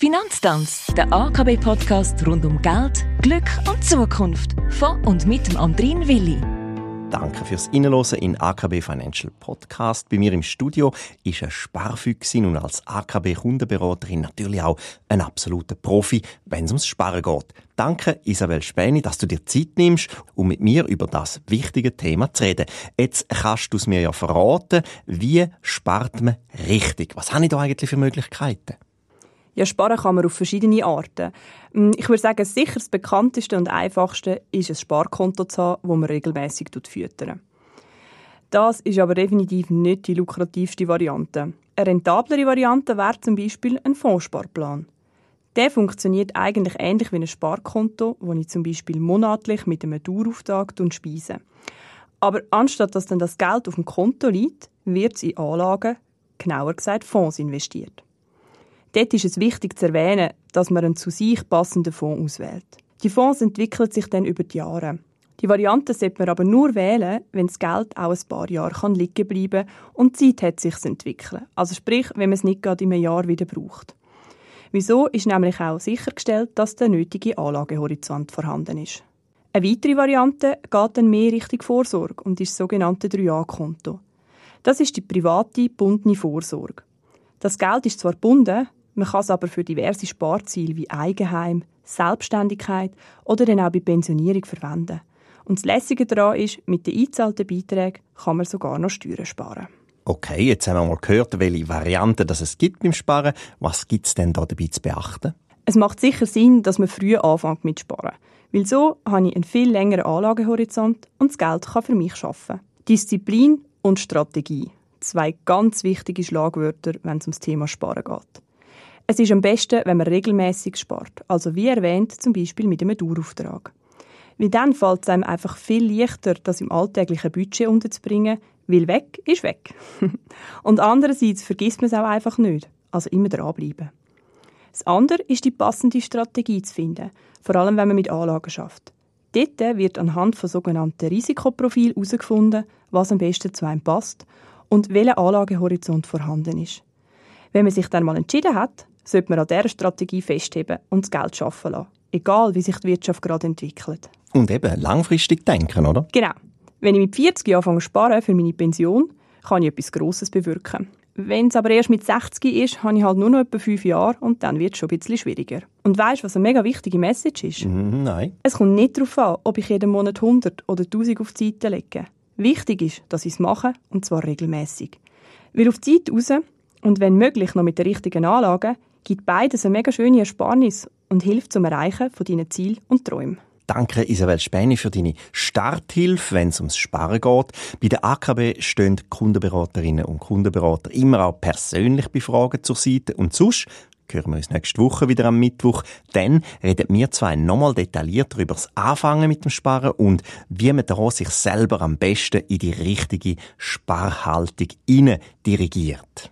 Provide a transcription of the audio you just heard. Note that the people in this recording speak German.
Finanztanz, der AKB-Podcast rund um Geld, Glück und Zukunft. Von und mit dem Andrin Willi. Danke fürs Innenlosen in AKB Financial Podcast. Bei mir im Studio ist eine Sparfüchsin und als AKB-Kundenberaterin natürlich auch ein absoluter Profi, wenn es ums Sparen geht. Danke, Isabel Späni, dass du dir Zeit nimmst, um mit mir über das wichtige Thema zu reden. Jetzt kannst du es mir ja verraten, wie spart man richtig? Was habe ich da eigentlich für Möglichkeiten? Ja, sparen kann man auf verschiedene Arten. Hm, ich würde sagen, sicher das bekannteste und einfachste ist ein Sparkonto zu haben, das man regelmässig füttern. Das ist aber definitiv nicht die lukrativste Variante. Eine rentablere Variante wäre zum Beispiel ein Fondssparplan. Der funktioniert eigentlich ähnlich wie ein Sparkonto, wo ich zum Beispiel monatlich mit einem Dauerauftrag speise. Aber anstatt dass dann das Geld auf dem Konto liegt, wird es in Anlagen, genauer gesagt Fonds investiert. Dort ist es wichtig zu erwähnen, dass man einen zu sich passenden Fonds auswählt. Die Fonds entwickeln sich dann über die Jahre. Die Variante sollte man aber nur wählen, wenn das Geld auch ein paar Jahre liegen bleiben kann und Zeit hat sich zu entwickeln. Also sprich, wenn man es nicht gerade in einem Jahr wieder braucht. Wieso ist nämlich auch sichergestellt, dass der nötige Anlagehorizont vorhanden ist. Eine weitere Variante geht dann mehr Richtung Vorsorge und ist das sogenannte 3A-Konto. Das ist die private, bundene Vorsorge. Das Geld ist zwar gebunden, man kann es aber für diverse Sparziele wie Eigenheim, Selbstständigkeit oder dann auch bei Pensionierung verwenden. Und das Lässige daran ist, mit den eingezahlten Beiträgen kann man sogar noch Steuern sparen. Okay, jetzt haben wir mal gehört, welche Varianten das es gibt beim Sparen. Was gibt es denn da dabei zu beachten? Es macht sicher Sinn, dass man früh anfängt mit Sparen. Weil so habe ich einen viel längeren Anlagehorizont und das Geld kann für mich arbeiten. Disziplin und Strategie. Zwei ganz wichtige Schlagwörter, wenn es ums Thema Sparen geht. Es ist am besten, wenn man regelmäßig spart. Also wie erwähnt, zum Beispiel mit einem Dauerauftrag. Weil dann fällt es einem einfach viel leichter, das im alltäglichen Budget unterzubringen, weil weg ist weg. Und andererseits vergisst man es auch einfach nicht. Also immer dranbleiben. Das andere ist die passende Strategie zu finden, vor allem wenn man mit Anlagen schafft. Dort wird anhand von sogenannten Risikoprofilen herausgefunden, was am besten zu einem passt und welcher Anlagehorizont vorhanden ist. Wenn man sich dann mal entschieden hat, sollte man an dieser Strategie festheben und das Geld schaffen lassen. Egal, wie sich die Wirtschaft gerade entwickelt. Und eben langfristig denken, oder? Genau. Wenn ich mit 40 Jahren anfange sparen für meine Pension, kann ich etwas Grosses bewirken. Wenn es aber erst mit 60 ist, habe ich halt nur noch etwa 5 Jahre und dann wird es schon ein bisschen schwieriger. Und weißt du, was eine mega wichtige Message ist? Mm, nein. Es kommt nicht darauf an, ob ich jeden Monat 100 oder 1000 auf die Seite lege. Wichtig ist, dass ich es mache, und zwar regelmäßig. Weil auf die Zeit raus und wenn möglich noch mit der richtigen Anlage, gibt beides eine mega schöne Ersparnis und hilft zum Erreichen von deinen Zielen und Träumen. Danke Isabel Späni für deine Starthilfe, wenn es ums Sparen geht. Bei der AKB stehen Kundenberaterinnen und Kundenberater immer auch persönlich bei Fragen zur Seite. Und sonst hören wir uns nächste Woche wieder am Mittwoch. Dann reden wir zwei nochmal detailliert über das Anfangen mit dem Sparen und wie man da sich selber am besten in die richtige Sparhaltung dirigiert.